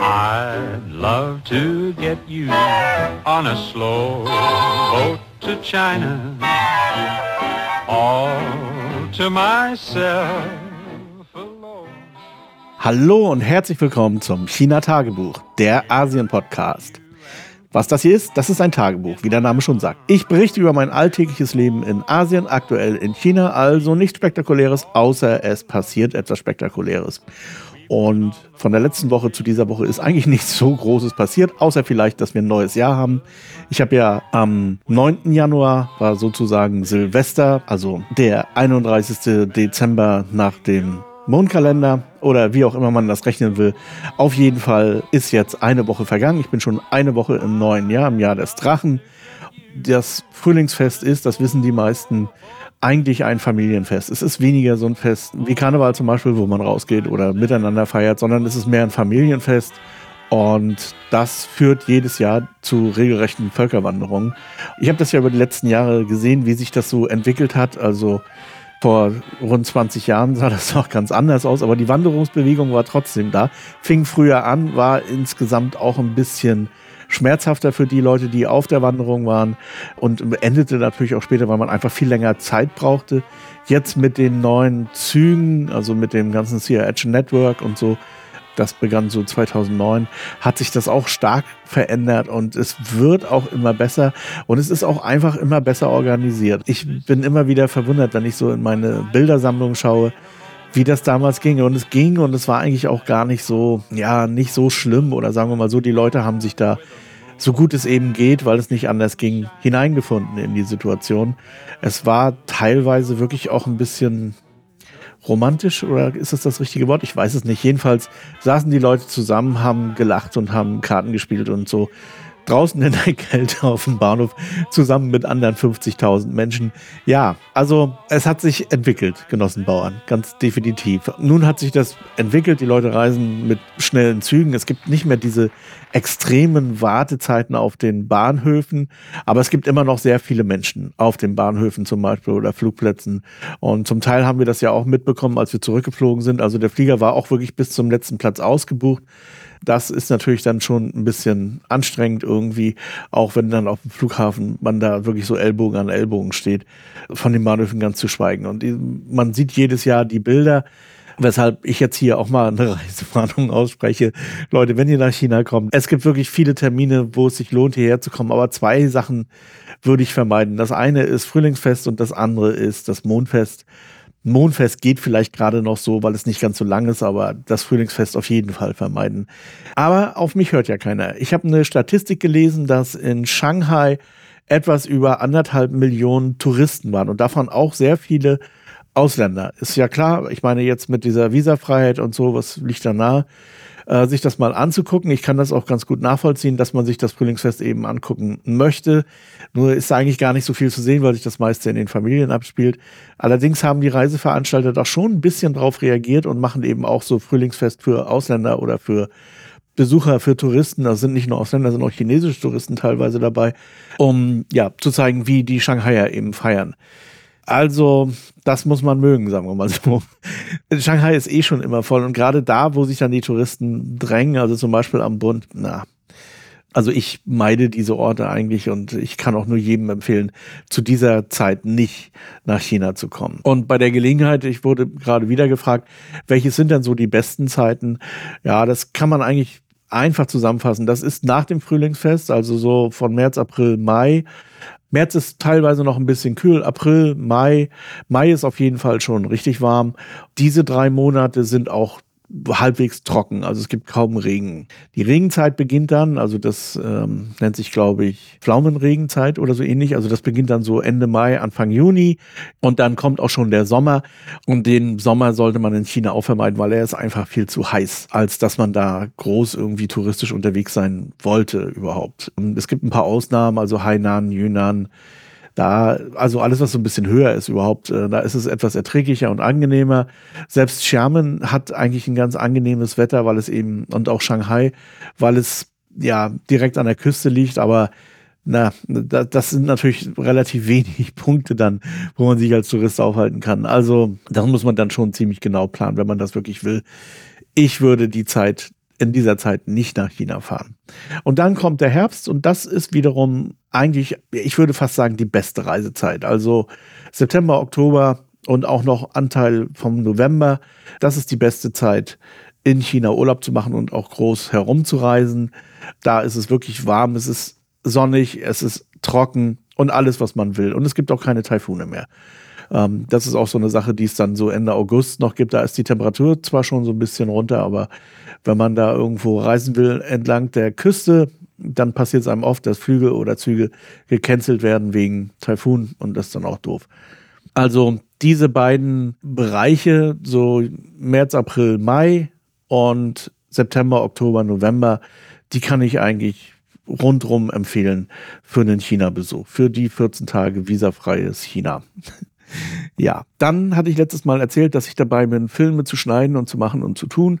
I'd love to get you on a slow boat to China, all to myself. Hallo und herzlich willkommen zum China Tagebuch, der Asien Podcast. Was das hier ist, das ist ein Tagebuch, wie der Name schon sagt. Ich berichte über mein alltägliches Leben in Asien, aktuell in China, also nichts Spektakuläres, außer es passiert etwas Spektakuläres. Und von der letzten Woche zu dieser Woche ist eigentlich nichts so Großes passiert, außer vielleicht, dass wir ein neues Jahr haben. Ich habe ja am 9. Januar war sozusagen Silvester, also der 31. Dezember nach dem Mondkalender oder wie auch immer man das rechnen will. Auf jeden Fall ist jetzt eine Woche vergangen. Ich bin schon eine Woche im neuen Jahr, im Jahr des Drachen. Das Frühlingsfest ist, das wissen die meisten, eigentlich ein Familienfest. Es ist weniger so ein Fest wie Karneval zum Beispiel, wo man rausgeht oder miteinander feiert, sondern es ist mehr ein Familienfest. Und das führt jedes Jahr zu regelrechten Völkerwanderungen. Ich habe das ja über die letzten Jahre gesehen, wie sich das so entwickelt hat. Also vor rund 20 Jahren sah das noch ganz anders aus, aber die Wanderungsbewegung war trotzdem da. Fing früher an, war insgesamt auch ein bisschen schmerzhafter für die Leute, die auf der Wanderung waren und endete natürlich auch später, weil man einfach viel länger Zeit brauchte. Jetzt mit den neuen Zügen, also mit dem ganzen Sea Edge Network und so, das begann so 2009, hat sich das auch stark verändert und es wird auch immer besser und es ist auch einfach immer besser organisiert. Ich bin immer wieder verwundert, wenn ich so in meine Bildersammlung schaue, wie das damals ging. Und es ging und es war eigentlich auch gar nicht so, ja, nicht so schlimm oder sagen wir mal so, die Leute haben sich da so gut es eben geht, weil es nicht anders ging, hineingefunden in die Situation. Es war teilweise wirklich auch ein bisschen romantisch oder ist das das richtige Wort? Ich weiß es nicht. Jedenfalls saßen die Leute zusammen, haben gelacht und haben Karten gespielt und so draußen in der Kälte auf dem Bahnhof zusammen mit anderen 50.000 Menschen. Ja, also es hat sich entwickelt, Genossenbauern, ganz definitiv. Nun hat sich das entwickelt, die Leute reisen mit schnellen Zügen. Es gibt nicht mehr diese extremen Wartezeiten auf den Bahnhöfen, aber es gibt immer noch sehr viele Menschen auf den Bahnhöfen zum Beispiel oder Flugplätzen. Und zum Teil haben wir das ja auch mitbekommen, als wir zurückgeflogen sind. Also der Flieger war auch wirklich bis zum letzten Platz ausgebucht. Das ist natürlich dann schon ein bisschen anstrengend irgendwie, auch wenn dann auf dem Flughafen man da wirklich so Ellbogen an Ellbogen steht, von den Bahnhöfen ganz zu schweigen. Und man sieht jedes Jahr die Bilder, weshalb ich jetzt hier auch mal eine Reisewarnung ausspreche. Leute, wenn ihr nach China kommt, es gibt wirklich viele Termine, wo es sich lohnt, hierher zu kommen, aber zwei Sachen würde ich vermeiden. Das eine ist Frühlingsfest und das andere ist das Mondfest. Mondfest geht vielleicht gerade noch so, weil es nicht ganz so lang ist, aber das Frühlingsfest auf jeden Fall vermeiden. Aber auf mich hört ja keiner. Ich habe eine Statistik gelesen, dass in Shanghai etwas über anderthalb Millionen Touristen waren und davon auch sehr viele Ausländer. Ist ja klar, ich meine jetzt mit dieser Visafreiheit und so, was liegt da nahe? Äh, sich das mal anzugucken. Ich kann das auch ganz gut nachvollziehen, dass man sich das Frühlingsfest eben angucken möchte. Nur ist da eigentlich gar nicht so viel zu sehen, weil sich das meiste in den Familien abspielt. Allerdings haben die Reiseveranstalter doch schon ein bisschen drauf reagiert und machen eben auch so Frühlingsfest für Ausländer oder für Besucher, für Touristen, das sind nicht nur Ausländer, sind auch chinesische Touristen teilweise dabei, um ja zu zeigen, wie die Shanghaier eben feiern. Also, das muss man mögen, sagen wir mal so. Shanghai ist eh schon immer voll und gerade da, wo sich dann die Touristen drängen, also zum Beispiel am Bund, na, also ich meide diese Orte eigentlich und ich kann auch nur jedem empfehlen, zu dieser Zeit nicht nach China zu kommen. Und bei der Gelegenheit, ich wurde gerade wieder gefragt, welche sind denn so die besten Zeiten? Ja, das kann man eigentlich einfach zusammenfassen. Das ist nach dem Frühlingsfest, also so von März, April, Mai März ist teilweise noch ein bisschen kühl, April, Mai. Mai ist auf jeden Fall schon richtig warm. Diese drei Monate sind auch halbwegs trocken, also es gibt kaum Regen. Die Regenzeit beginnt dann, also das ähm, nennt sich, glaube ich, Pflaumenregenzeit oder so ähnlich. Also das beginnt dann so Ende Mai, Anfang Juni und dann kommt auch schon der Sommer. Und den Sommer sollte man in China auch vermeiden, weil er ist einfach viel zu heiß, als dass man da groß irgendwie touristisch unterwegs sein wollte überhaupt. Und es gibt ein paar Ausnahmen, also Hainan, Yunnan, da, also alles, was so ein bisschen höher ist überhaupt, äh, da ist es etwas erträglicher und angenehmer. Selbst Xiamen hat eigentlich ein ganz angenehmes Wetter, weil es eben, und auch Shanghai, weil es ja direkt an der Küste liegt, aber na, das sind natürlich relativ wenig Punkte dann, wo man sich als Tourist aufhalten kann. Also, das muss man dann schon ziemlich genau planen, wenn man das wirklich will. Ich würde die Zeit in dieser Zeit nicht nach China fahren. Und dann kommt der Herbst und das ist wiederum eigentlich, ich würde fast sagen, die beste Reisezeit. Also September, Oktober und auch noch Anteil vom November. Das ist die beste Zeit, in China Urlaub zu machen und auch groß herumzureisen. Da ist es wirklich warm, es ist sonnig, es ist trocken und alles, was man will. Und es gibt auch keine Taifune mehr. Ähm, das ist auch so eine Sache, die es dann so Ende August noch gibt. Da ist die Temperatur zwar schon so ein bisschen runter, aber wenn man da irgendwo reisen will entlang der Küste, dann passiert es einem oft, dass Flüge oder Züge gecancelt werden wegen Taifun und das ist dann auch doof. Also diese beiden Bereiche, so März, April, Mai und September, Oktober, November, die kann ich eigentlich rundrum empfehlen für einen China-Besuch, für die 14 Tage visafreies China. Ja, dann hatte ich letztes Mal erzählt, dass ich dabei bin, Filme zu schneiden und zu machen und zu tun.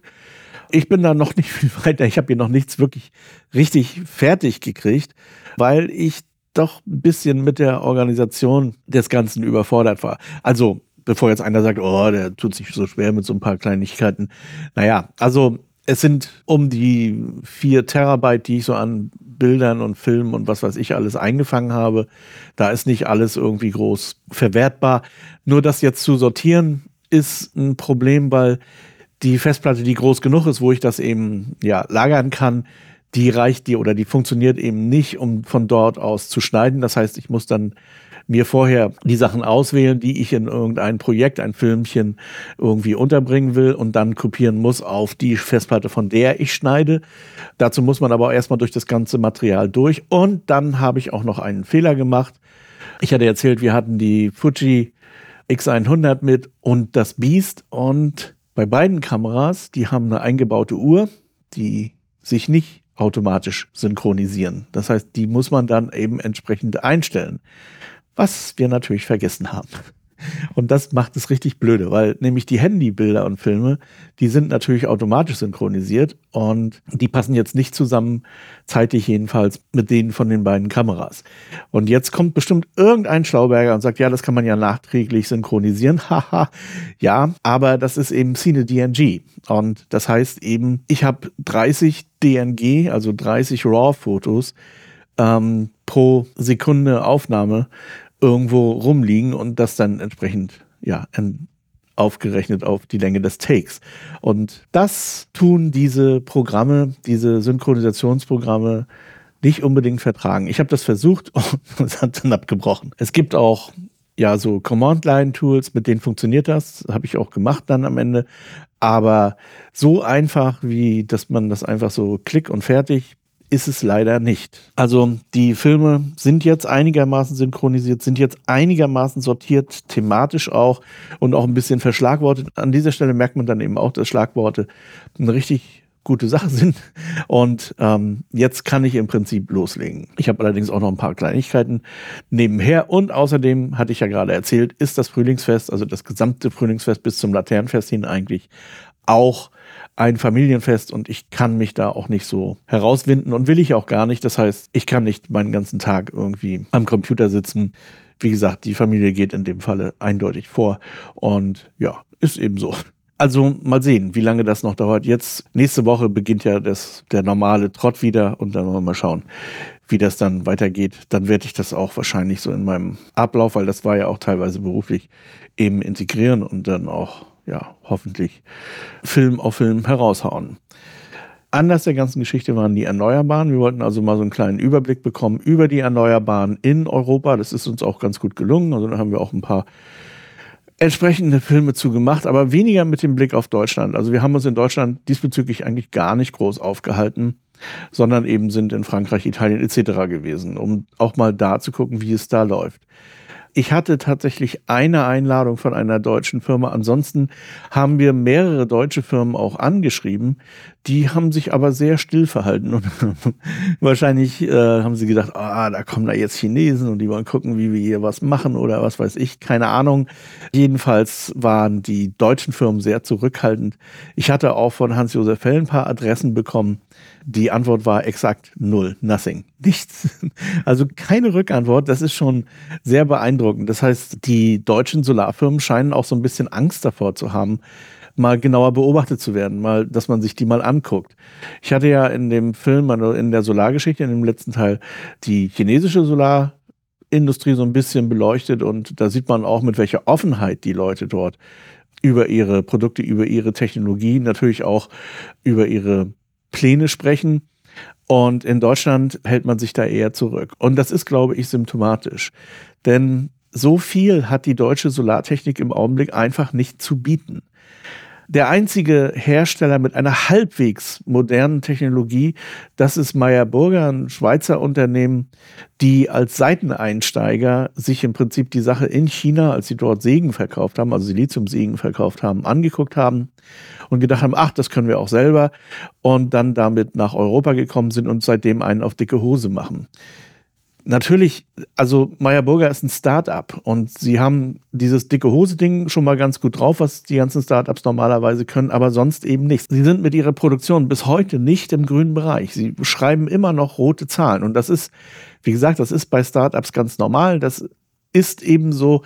Ich bin da noch nicht viel weiter. Ich habe hier noch nichts wirklich richtig fertig gekriegt, weil ich doch ein bisschen mit der Organisation des Ganzen überfordert war. Also, bevor jetzt einer sagt, oh, der tut sich so schwer mit so ein paar Kleinigkeiten. Naja, also es sind um die vier Terabyte, die ich so an Bildern und Filmen und was weiß ich alles eingefangen habe. Da ist nicht alles irgendwie groß verwertbar. Nur das jetzt zu sortieren ist ein Problem, weil die Festplatte, die groß genug ist, wo ich das eben ja lagern kann, die reicht dir oder die funktioniert eben nicht, um von dort aus zu schneiden. Das heißt, ich muss dann mir vorher die Sachen auswählen, die ich in irgendein Projekt, ein Filmchen irgendwie unterbringen will und dann kopieren muss auf die Festplatte, von der ich schneide. Dazu muss man aber auch erstmal durch das ganze Material durch und dann habe ich auch noch einen Fehler gemacht. Ich hatte erzählt, wir hatten die Fuji X100 mit und das Beast und bei beiden Kameras, die haben eine eingebaute Uhr, die sich nicht automatisch synchronisieren. Das heißt, die muss man dann eben entsprechend einstellen. Was wir natürlich vergessen haben. Und das macht es richtig blöde, weil nämlich die Handybilder und Filme, die sind natürlich automatisch synchronisiert und die passen jetzt nicht zusammen, zeitlich jedenfalls, mit denen von den beiden Kameras. Und jetzt kommt bestimmt irgendein Schlauberger und sagt, ja, das kann man ja nachträglich synchronisieren. Haha, ja, aber das ist eben Cine DNG. Und das heißt eben, ich habe 30 DNG, also 30 RAW-Fotos ähm, pro Sekunde Aufnahme irgendwo rumliegen und das dann entsprechend ja aufgerechnet auf die Länge des Takes. Und das tun diese Programme, diese Synchronisationsprogramme nicht unbedingt vertragen. Ich habe das versucht und es hat dann abgebrochen. Es gibt auch ja so Command-Line-Tools, mit denen funktioniert das. Habe ich auch gemacht dann am Ende. Aber so einfach, wie dass man das einfach so klick und fertig ist es leider nicht. Also die Filme sind jetzt einigermaßen synchronisiert, sind jetzt einigermaßen sortiert, thematisch auch und auch ein bisschen verschlagwortet. An dieser Stelle merkt man dann eben auch, dass Schlagworte eine richtig gute Sache sind. Und ähm, jetzt kann ich im Prinzip loslegen. Ich habe allerdings auch noch ein paar Kleinigkeiten nebenher. Und außerdem hatte ich ja gerade erzählt, ist das Frühlingsfest, also das gesamte Frühlingsfest bis zum Laternenfest hin eigentlich auch ein Familienfest und ich kann mich da auch nicht so herauswinden und will ich auch gar nicht. Das heißt, ich kann nicht meinen ganzen Tag irgendwie am Computer sitzen. Wie gesagt, die Familie geht in dem Falle eindeutig vor und ja, ist eben so. Also mal sehen, wie lange das noch dauert. Jetzt, nächste Woche beginnt ja das, der normale Trott wieder und dann wollen wir mal schauen, wie das dann weitergeht. Dann werde ich das auch wahrscheinlich so in meinem Ablauf, weil das war ja auch teilweise beruflich, eben integrieren und dann auch ja, hoffentlich Film auf Film heraushauen. Anders der ganzen Geschichte waren die Erneuerbaren. Wir wollten also mal so einen kleinen Überblick bekommen über die Erneuerbaren in Europa. Das ist uns auch ganz gut gelungen. Also da haben wir auch ein paar entsprechende Filme zu gemacht, aber weniger mit dem Blick auf Deutschland. Also wir haben uns in Deutschland diesbezüglich eigentlich gar nicht groß aufgehalten, sondern eben sind in Frankreich, Italien etc. gewesen, um auch mal da zu gucken, wie es da läuft. Ich hatte tatsächlich eine Einladung von einer deutschen Firma. Ansonsten haben wir mehrere deutsche Firmen auch angeschrieben. Die haben sich aber sehr still verhalten und wahrscheinlich äh, haben sie gedacht, ah, da kommen da jetzt Chinesen und die wollen gucken, wie wir hier was machen oder was weiß ich, keine Ahnung. Jedenfalls waren die deutschen Firmen sehr zurückhaltend. Ich hatte auch von Hans-Josef Fell ein paar Adressen bekommen. Die Antwort war exakt null, nothing, nichts. Also keine Rückantwort, das ist schon sehr beeindruckend. Das heißt, die deutschen Solarfirmen scheinen auch so ein bisschen Angst davor zu haben, mal genauer beobachtet zu werden, mal, dass man sich die mal anguckt. Ich hatte ja in dem Film, also in der Solargeschichte, in dem letzten Teil, die chinesische Solarindustrie so ein bisschen beleuchtet und da sieht man auch, mit welcher Offenheit die Leute dort über ihre Produkte, über ihre Technologie, natürlich auch über ihre Pläne sprechen. Und in Deutschland hält man sich da eher zurück. Und das ist, glaube ich, symptomatisch. Denn so viel hat die deutsche Solartechnik im Augenblick einfach nicht zu bieten der einzige Hersteller mit einer halbwegs modernen Technologie, das ist Meyer Burger, ein Schweizer Unternehmen, die als Seiteneinsteiger sich im Prinzip die Sache in China, als sie dort Segen verkauft haben, also Silizium-Segen verkauft haben, angeguckt haben und gedacht haben, ach, das können wir auch selber und dann damit nach Europa gekommen sind und seitdem einen auf dicke Hose machen natürlich, also Meyer Burger ist ein Start-up und sie haben dieses dicke Hose-Ding schon mal ganz gut drauf, was die ganzen Start-ups normalerweise können, aber sonst eben nichts. Sie sind mit ihrer Produktion bis heute nicht im grünen Bereich. Sie schreiben immer noch rote Zahlen und das ist, wie gesagt, das ist bei Start-ups ganz normal. Das ist eben so,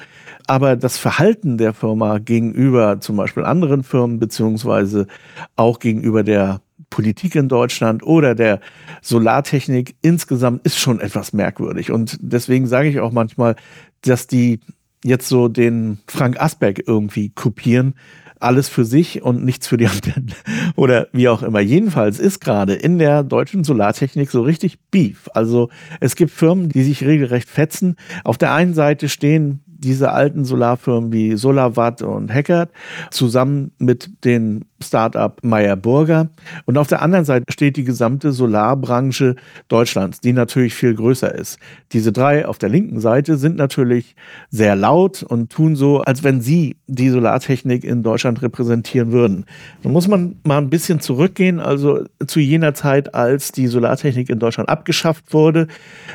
aber das Verhalten der Firma gegenüber zum Beispiel anderen Firmen beziehungsweise auch gegenüber der Politik in Deutschland oder der Solartechnik insgesamt ist schon etwas merkwürdig. Und deswegen sage ich auch manchmal, dass die jetzt so den Frank Asberg irgendwie kopieren, alles für sich und nichts für die anderen. Oder wie auch immer. Jedenfalls ist gerade in der deutschen Solartechnik so richtig Beef. Also es gibt Firmen, die sich regelrecht fetzen. Auf der einen Seite stehen diese alten Solarfirmen wie SolarWatt und Hackert zusammen mit den Startup Meyer Burger. Und auf der anderen Seite steht die gesamte Solarbranche Deutschlands, die natürlich viel größer ist. Diese drei auf der linken Seite sind natürlich sehr laut und tun so, als wenn sie die Solartechnik in Deutschland repräsentieren würden. Da muss man mal ein bisschen zurückgehen, also zu jener Zeit, als die Solartechnik in Deutschland abgeschafft wurde,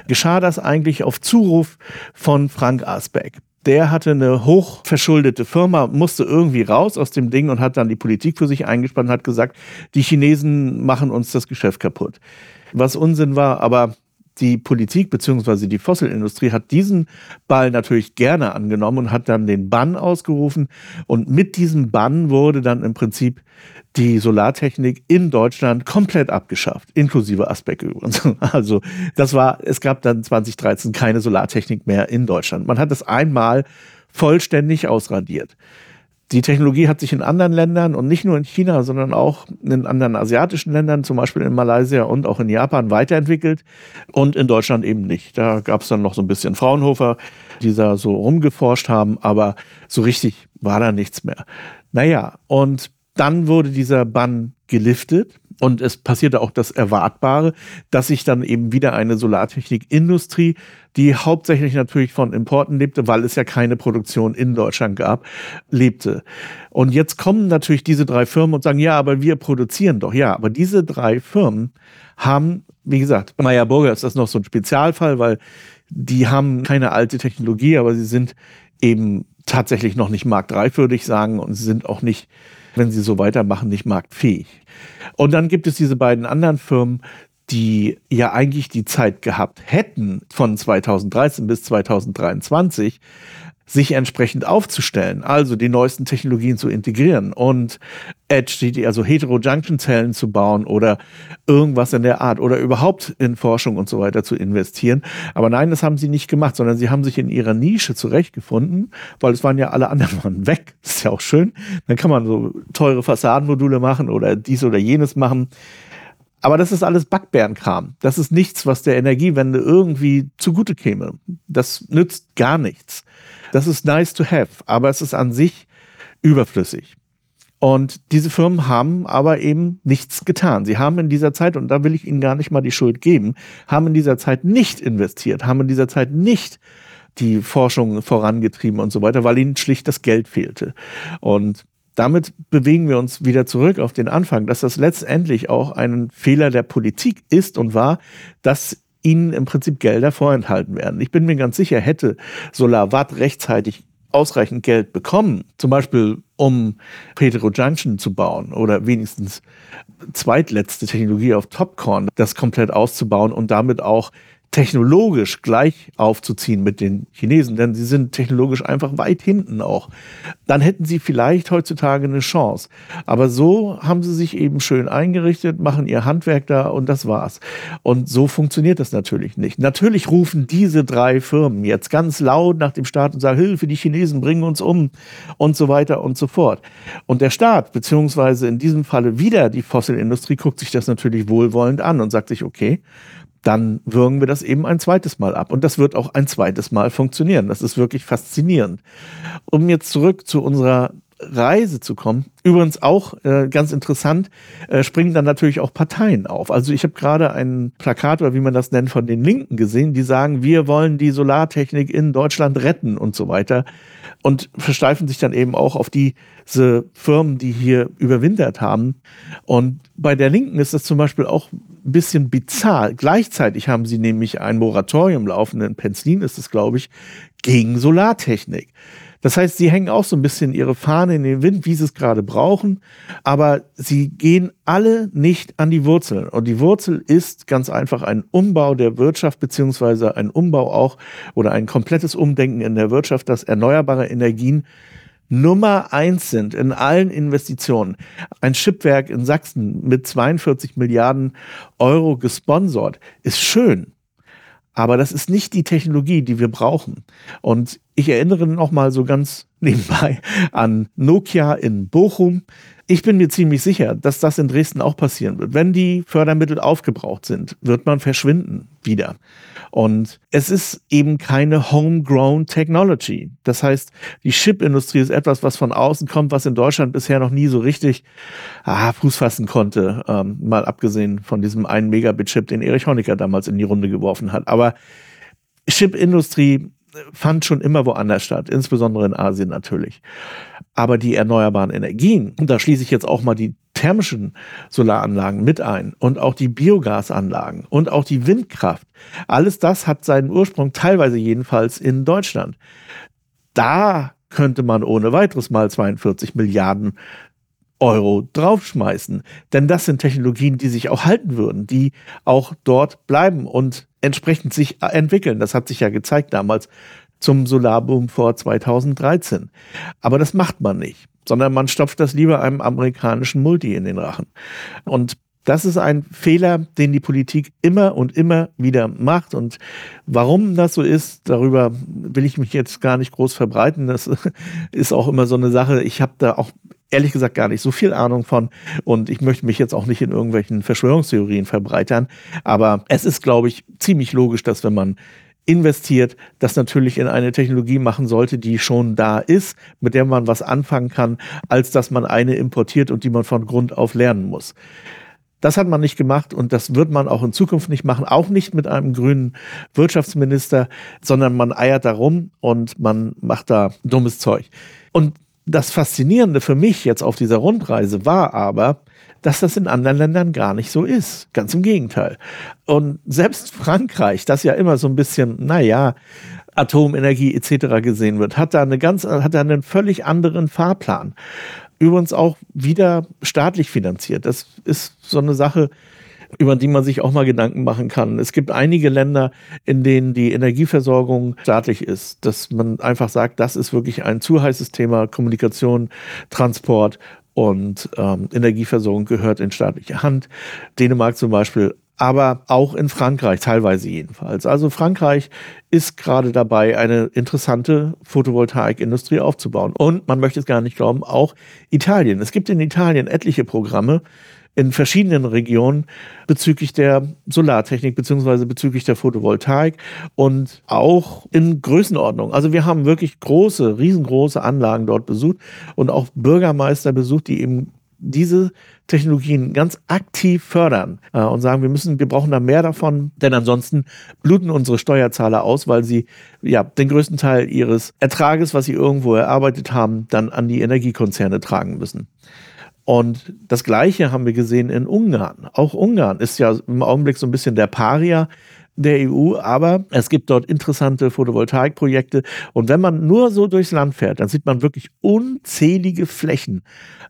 geschah das eigentlich auf Zuruf von Frank Asbeck der hatte eine hochverschuldete Firma, musste irgendwie raus aus dem Ding und hat dann die Politik für sich eingespannt und hat gesagt, die Chinesen machen uns das Geschäft kaputt. Was Unsinn war, aber die Politik bzw. die Fossilindustrie hat diesen Ball natürlich gerne angenommen und hat dann den Bann ausgerufen. Und mit diesem Bann wurde dann im Prinzip die Solartechnik in Deutschland komplett abgeschafft, inklusive Aspekt übrigens. Also das war, es gab dann 2013 keine Solartechnik mehr in Deutschland. Man hat es einmal vollständig ausradiert. Die Technologie hat sich in anderen Ländern und nicht nur in China, sondern auch in anderen asiatischen Ländern, zum Beispiel in Malaysia und auch in Japan, weiterentwickelt und in Deutschland eben nicht. Da gab es dann noch so ein bisschen Fraunhofer, die da so rumgeforscht haben, aber so richtig war da nichts mehr. Naja, und dann wurde dieser Bann geliftet und es passierte auch das Erwartbare, dass sich dann eben wieder eine Solartechnikindustrie, die hauptsächlich natürlich von Importen lebte, weil es ja keine Produktion in Deutschland gab, lebte. Und jetzt kommen natürlich diese drei Firmen und sagen, ja, aber wir produzieren doch. Ja, aber diese drei Firmen haben, wie gesagt, Meyer Burger ist das noch so ein Spezialfall, weil die haben keine alte Technologie, aber sie sind eben tatsächlich noch nicht marktreif, würde ich sagen, und sie sind auch nicht wenn sie so weitermachen, nicht marktfähig. Und dann gibt es diese beiden anderen Firmen, die ja eigentlich die Zeit gehabt hätten, von 2013 bis 2023 sich entsprechend aufzustellen, also die neuesten Technologien zu integrieren und Edge, also Heterojunction-Zellen zu bauen oder irgendwas in der Art oder überhaupt in Forschung und so weiter zu investieren. Aber nein, das haben sie nicht gemacht, sondern sie haben sich in ihrer Nische zurechtgefunden, weil es waren ja alle anderen weg. Das ist ja auch schön. Dann kann man so teure Fassadenmodule machen oder dies oder jenes machen. Aber das ist alles Backbärenkram. Das ist nichts, was der Energiewende irgendwie zugute käme. Das nützt gar nichts. Das ist nice to have, aber es ist an sich überflüssig. Und diese Firmen haben aber eben nichts getan. Sie haben in dieser Zeit, und da will ich Ihnen gar nicht mal die Schuld geben, haben in dieser Zeit nicht investiert, haben in dieser Zeit nicht die Forschung vorangetrieben und so weiter, weil ihnen schlicht das Geld fehlte. Und damit bewegen wir uns wieder zurück auf den Anfang, dass das letztendlich auch ein Fehler der Politik ist und war, dass ihnen im Prinzip Gelder vorenthalten werden. Ich bin mir ganz sicher, hätte SolarWatt rechtzeitig ausreichend Geld bekommen, zum Beispiel um Heterojunction zu bauen oder wenigstens zweitletzte Technologie auf Topcorn, das komplett auszubauen und damit auch technologisch gleich aufzuziehen mit den Chinesen, denn sie sind technologisch einfach weit hinten auch, dann hätten sie vielleicht heutzutage eine Chance. Aber so haben sie sich eben schön eingerichtet, machen ihr Handwerk da und das war's. Und so funktioniert das natürlich nicht. Natürlich rufen diese drei Firmen jetzt ganz laut nach dem Staat und sagen, Hilfe, die Chinesen bringen uns um und so weiter und so fort. Und der Staat, beziehungsweise in diesem Falle wieder die Fossilindustrie, guckt sich das natürlich wohlwollend an und sagt sich, okay, dann würgen wir das eben ein zweites Mal ab. Und das wird auch ein zweites Mal funktionieren. Das ist wirklich faszinierend. Um jetzt zurück zu unserer Reise zu kommen. Übrigens auch äh, ganz interessant, äh, springen dann natürlich auch Parteien auf. Also ich habe gerade ein Plakat oder wie man das nennt von den Linken gesehen, die sagen, wir wollen die Solartechnik in Deutschland retten und so weiter und versteifen sich dann eben auch auf diese Firmen, die hier überwintert haben. Und bei der Linken ist das zum Beispiel auch ein bisschen bizarr. Gleichzeitig haben sie nämlich ein Moratorium laufen, in Penzlin ist es, glaube ich, gegen Solartechnik. Das heißt, sie hängen auch so ein bisschen ihre Fahne in den Wind, wie sie es gerade brauchen, aber sie gehen alle nicht an die Wurzeln. Und die Wurzel ist ganz einfach ein Umbau der Wirtschaft, beziehungsweise ein Umbau auch oder ein komplettes Umdenken in der Wirtschaft, dass erneuerbare Energien Nummer eins sind in allen Investitionen. Ein Chipwerk in Sachsen mit 42 Milliarden Euro gesponsert ist schön. Aber das ist nicht die Technologie, die wir brauchen. Und ich erinnere noch mal so ganz nebenbei an Nokia in Bochum. Ich bin mir ziemlich sicher, dass das in Dresden auch passieren wird. Wenn die Fördermittel aufgebraucht sind, wird man verschwinden wieder. Und es ist eben keine homegrown Technology. Das heißt, die Chipindustrie ist etwas, was von außen kommt, was in Deutschland bisher noch nie so richtig ah, Fuß fassen konnte. Ähm, mal abgesehen von diesem einen Megabit-Chip, den Erich Honecker damals in die Runde geworfen hat. Aber Chipindustrie fand schon immer woanders statt, insbesondere in Asien natürlich. Aber die erneuerbaren Energien, und da schließe ich jetzt auch mal die thermischen Solaranlagen mit ein und auch die Biogasanlagen und auch die Windkraft, alles das hat seinen Ursprung teilweise jedenfalls in Deutschland. Da könnte man ohne weiteres mal 42 Milliarden Euro draufschmeißen. Denn das sind Technologien, die sich auch halten würden, die auch dort bleiben und entsprechend sich entwickeln. Das hat sich ja gezeigt damals zum Solarboom vor 2013. Aber das macht man nicht, sondern man stopft das lieber einem amerikanischen Multi in den Rachen. Und das ist ein Fehler, den die Politik immer und immer wieder macht. Und warum das so ist, darüber will ich mich jetzt gar nicht groß verbreiten. Das ist auch immer so eine Sache. Ich habe da auch ehrlich gesagt gar nicht so viel Ahnung von und ich möchte mich jetzt auch nicht in irgendwelchen Verschwörungstheorien verbreitern, aber es ist, glaube ich, ziemlich logisch, dass wenn man investiert, das natürlich in eine Technologie machen sollte, die schon da ist, mit der man was anfangen kann, als dass man eine importiert und die man von Grund auf lernen muss. Das hat man nicht gemacht und das wird man auch in Zukunft nicht machen, auch nicht mit einem grünen Wirtschaftsminister, sondern man eiert da rum und man macht da dummes Zeug. Und das Faszinierende für mich jetzt auf dieser Rundreise war aber, dass das in anderen Ländern gar nicht so ist. Ganz im Gegenteil. Und selbst Frankreich, das ja immer so ein bisschen, naja, Atomenergie etc. gesehen wird, hat da eine ganz, hat da einen völlig anderen Fahrplan. Übrigens auch wieder staatlich finanziert. Das ist so eine Sache, über die man sich auch mal Gedanken machen kann. Es gibt einige Länder, in denen die Energieversorgung staatlich ist, dass man einfach sagt, das ist wirklich ein zu heißes Thema. Kommunikation, Transport und ähm, Energieversorgung gehört in staatliche Hand. Dänemark zum Beispiel aber auch in Frankreich, teilweise jedenfalls. Also Frankreich ist gerade dabei, eine interessante Photovoltaikindustrie aufzubauen. Und man möchte es gar nicht glauben, auch Italien. Es gibt in Italien etliche Programme, in verschiedenen Regionen bezüglich der Solartechnik beziehungsweise bezüglich der Photovoltaik und auch in Größenordnung. Also wir haben wirklich große, riesengroße Anlagen dort besucht und auch Bürgermeister besucht, die eben diese Technologien ganz aktiv fördern äh, und sagen, wir müssen, wir brauchen da mehr davon, denn ansonsten bluten unsere Steuerzahler aus, weil sie ja den größten Teil ihres Ertrages, was sie irgendwo erarbeitet haben, dann an die Energiekonzerne tragen müssen. Und das Gleiche haben wir gesehen in Ungarn. Auch Ungarn ist ja im Augenblick so ein bisschen der Paria der EU, aber es gibt dort interessante Photovoltaikprojekte. Und wenn man nur so durchs Land fährt, dann sieht man wirklich unzählige Flächen,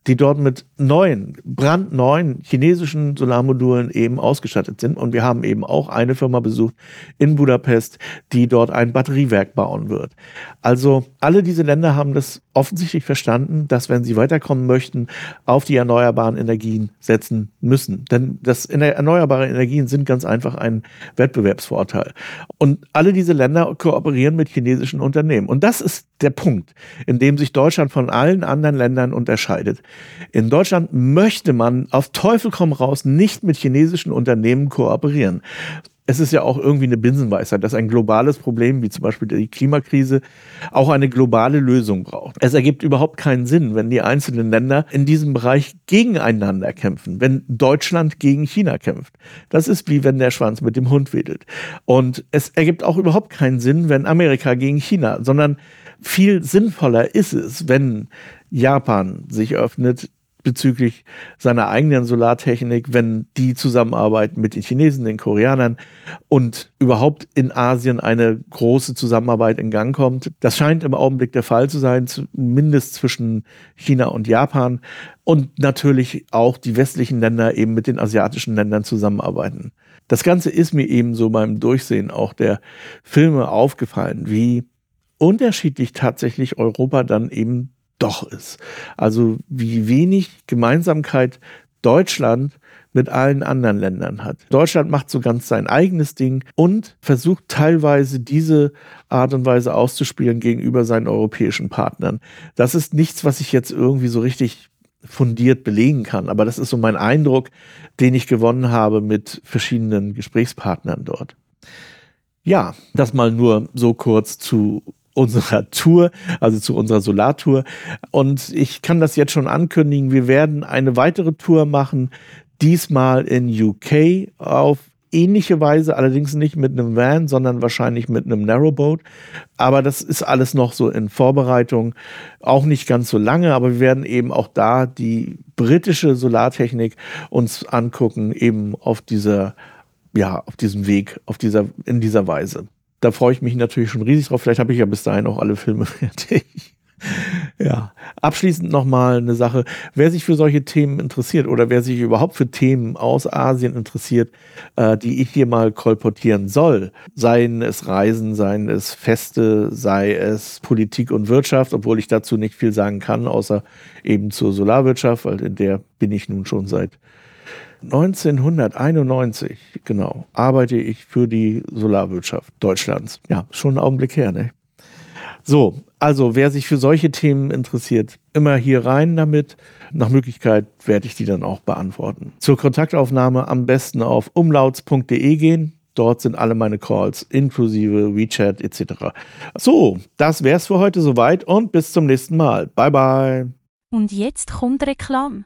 die dort mit neuen, brandneuen chinesischen Solarmodulen eben ausgestattet sind. Und wir haben eben auch eine Firma besucht in Budapest, die dort ein Batteriewerk bauen wird. Also alle diese Länder haben das offensichtlich verstanden, dass wenn sie weiterkommen möchten, auf die erneuerbaren Energien setzen müssen. Denn das erneuerbare Energien sind ganz einfach ein Wettbewerbsvorteil. Und alle diese Länder kooperieren mit chinesischen Unternehmen. Und das ist der Punkt, in dem sich Deutschland von allen anderen Ländern unterscheidet. In Deutschland möchte man auf Teufel komm raus nicht mit chinesischen Unternehmen kooperieren es ist ja auch irgendwie eine Binsenweisheit, dass ein globales Problem, wie zum Beispiel die Klimakrise, auch eine globale Lösung braucht. Es ergibt überhaupt keinen Sinn, wenn die einzelnen Länder in diesem Bereich gegeneinander kämpfen, wenn Deutschland gegen China kämpft. Das ist wie wenn der Schwanz mit dem Hund wedelt. Und es ergibt auch überhaupt keinen Sinn, wenn Amerika gegen China, sondern viel sinnvoller ist es, wenn Japan sich öffnet, bezüglich seiner eigenen Solartechnik, wenn die zusammenarbeiten mit den Chinesen, den Koreanern und überhaupt in Asien eine große Zusammenarbeit in Gang kommt. Das scheint im Augenblick der Fall zu sein, zumindest zwischen China und Japan und natürlich auch die westlichen Länder eben mit den asiatischen Ländern zusammenarbeiten. Das Ganze ist mir eben so beim Durchsehen auch der Filme aufgefallen, wie unterschiedlich tatsächlich Europa dann eben doch ist. Also wie wenig Gemeinsamkeit Deutschland mit allen anderen Ländern hat. Deutschland macht so ganz sein eigenes Ding und versucht teilweise diese Art und Weise auszuspielen gegenüber seinen europäischen Partnern. Das ist nichts, was ich jetzt irgendwie so richtig fundiert belegen kann, aber das ist so mein Eindruck, den ich gewonnen habe mit verschiedenen Gesprächspartnern dort. Ja, das mal nur so kurz zu unserer Tour, also zu unserer Solartour. Und ich kann das jetzt schon ankündigen. Wir werden eine weitere Tour machen, diesmal in UK auf ähnliche Weise, allerdings nicht mit einem Van, sondern wahrscheinlich mit einem Narrowboat. Aber das ist alles noch so in Vorbereitung, auch nicht ganz so lange, aber wir werden eben auch da die britische Solartechnik uns angucken, eben auf dieser, ja, auf diesem Weg, auf dieser, in dieser Weise da freue ich mich natürlich schon riesig drauf. Vielleicht habe ich ja bis dahin auch alle Filme fertig. ja, abschließend nochmal eine Sache. Wer sich für solche Themen interessiert oder wer sich überhaupt für Themen aus Asien interessiert, äh, die ich hier mal kolportieren soll, seien es Reisen, seien es Feste, sei es Politik und Wirtschaft, obwohl ich dazu nicht viel sagen kann, außer eben zur Solarwirtschaft, weil in der bin ich nun schon seit 1991, genau, arbeite ich für die Solarwirtschaft Deutschlands. Ja, schon ein Augenblick her, ne? So, also wer sich für solche Themen interessiert, immer hier rein damit. Nach Möglichkeit werde ich die dann auch beantworten. Zur Kontaktaufnahme am besten auf umlauts.de gehen. Dort sind alle meine Calls inklusive WeChat etc. So, das wär's für heute soweit und bis zum nächsten Mal. Bye bye. Und jetzt kommt Reklam.